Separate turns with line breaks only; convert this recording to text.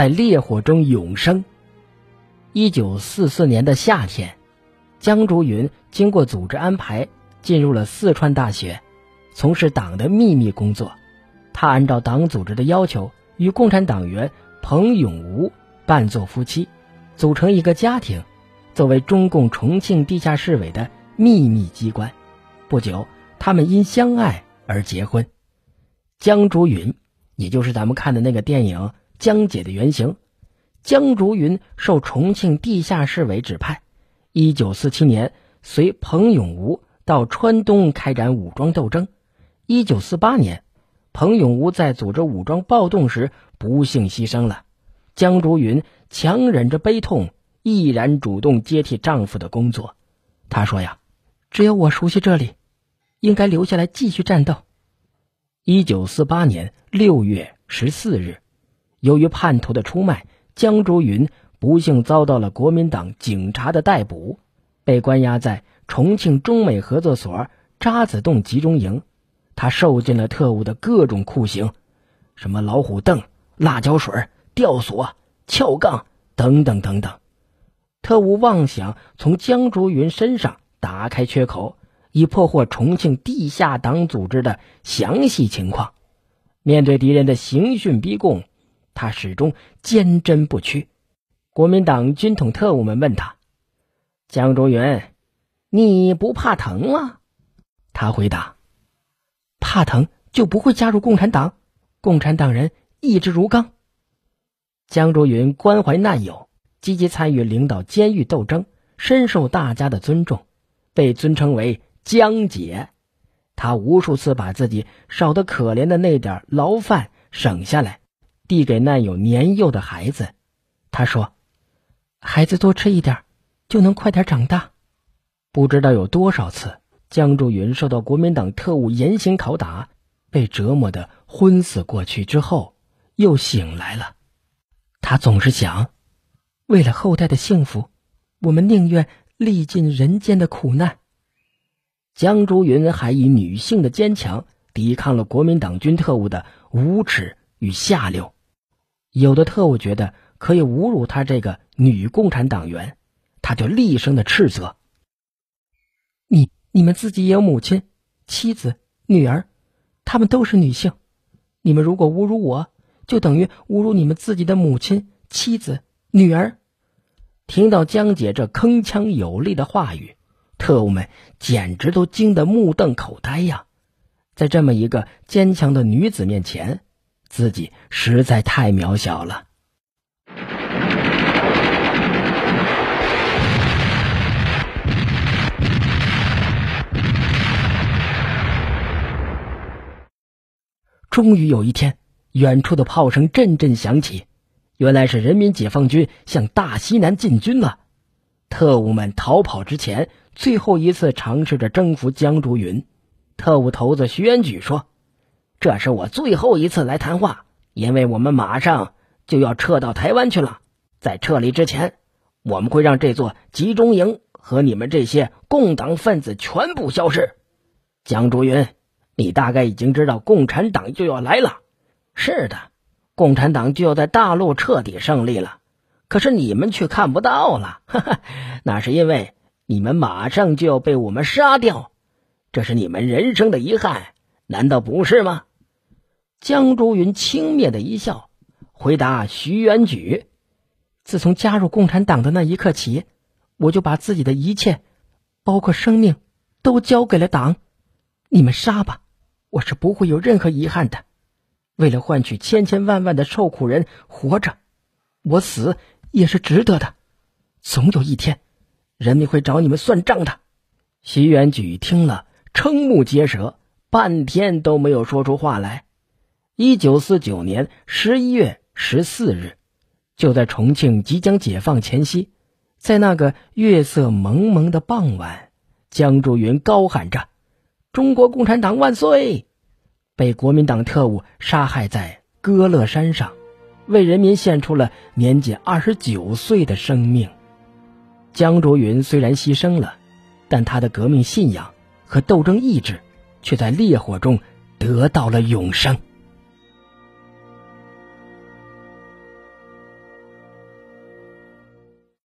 在烈火中永生。一九四四年的夏天，江竹云经过组织安排，进入了四川大学，从事党的秘密工作。他按照党组织的要求，与共产党员彭永吴扮作夫妻，组成一个家庭，作为中共重庆地下市委的秘密机关。不久，他们因相爱而结婚。江竹云，也就是咱们看的那个电影《江姐》的原型。江竹云受重庆地下市委指派，一九四七年随彭永吴到川东开展武装斗争。一九四八年。彭永吴在组织武装暴动时不幸牺牲了，江竹云强忍着悲痛，毅然主动接替丈夫的工作。她说：“呀，只有我熟悉这里，应该留下来继续战斗。”一九四八年六月十四日，由于叛徒的出卖，江竹云不幸遭到了国民党警察的逮捕，被关押在重庆中美合作所渣滓洞集中营。他受尽了特务的各种酷刑，什么老虎凳、辣椒水、吊索、撬杠等等等等。特务妄想从江竹云身上打开缺口，以破获重庆地下党组织的详细情况。面对敌人的刑讯逼供，他始终坚贞不屈。国民党军统特务们问他：“江竹云，你不怕疼吗？”他回答。怕疼就不会加入共产党，共产党人意志如钢。江竹云关怀难友，积极参与领导监狱斗争，深受大家的尊重，被尊称为江姐。他无数次把自己少得可怜的那点牢饭省下来，递给难友年幼的孩子。他说：“孩子多吃一点，就能快点长大。”不知道有多少次。江竹云受到国民党特务严刑拷打，被折磨得昏死过去之后，又醒来了。他总是想，为了后代的幸福，我们宁愿历尽人间的苦难。江竹云还以女性的坚强抵抗了国民党军特务的无耻与下流。有的特务觉得可以侮辱他这个女共产党员，他就厉声的斥责：“你！”你们自己也有母亲、妻子、女儿，她们都是女性。你们如果侮辱我，就等于侮辱你们自己的母亲、妻子、女儿。听到江姐这铿锵有力的话语，特务们简直都惊得目瞪口呆呀！在这么一个坚强的女子面前，自己实在太渺小了。终于有一天，远处的炮声阵阵响起，原来是人民解放军向大西南进军了。特务们逃跑之前，最后一次尝试着征服江竹云。特务头子徐元举说：“这是我最后一次来谈话，因为我们马上就要撤到台湾去了。在撤离之前，我们会让这座集中营和你们这些共党分子全部消失。”江竹云。你大概已经知道共产党就要来了，是的，共产党就要在大陆彻底胜利了。可是你们却看不到了，哈哈，那是因为你们马上就要被我们杀掉，这是你们人生的遗憾，难道不是吗？江竹云轻蔑的一笑，回答徐元举：“自从加入共产党的那一刻起，我就把自己的一切，包括生命，都交给了党。你们杀吧。”我是不会有任何遗憾的。为了换取千千万万的受苦人活着，我死也是值得的。总有一天，人民会找你们算账的。徐元举听了，瞠目结舌，半天都没有说出话来。一九四九年十一月十四日，就在重庆即将解放前夕，在那个月色蒙蒙的傍晚，江竹云高喊着。中国共产党万岁！被国民党特务杀害在歌乐山上，为人民献出了年仅二十九岁的生命。江竹云虽然牺牲了，但他的革命信仰和斗争意志却在烈火中得到了永生。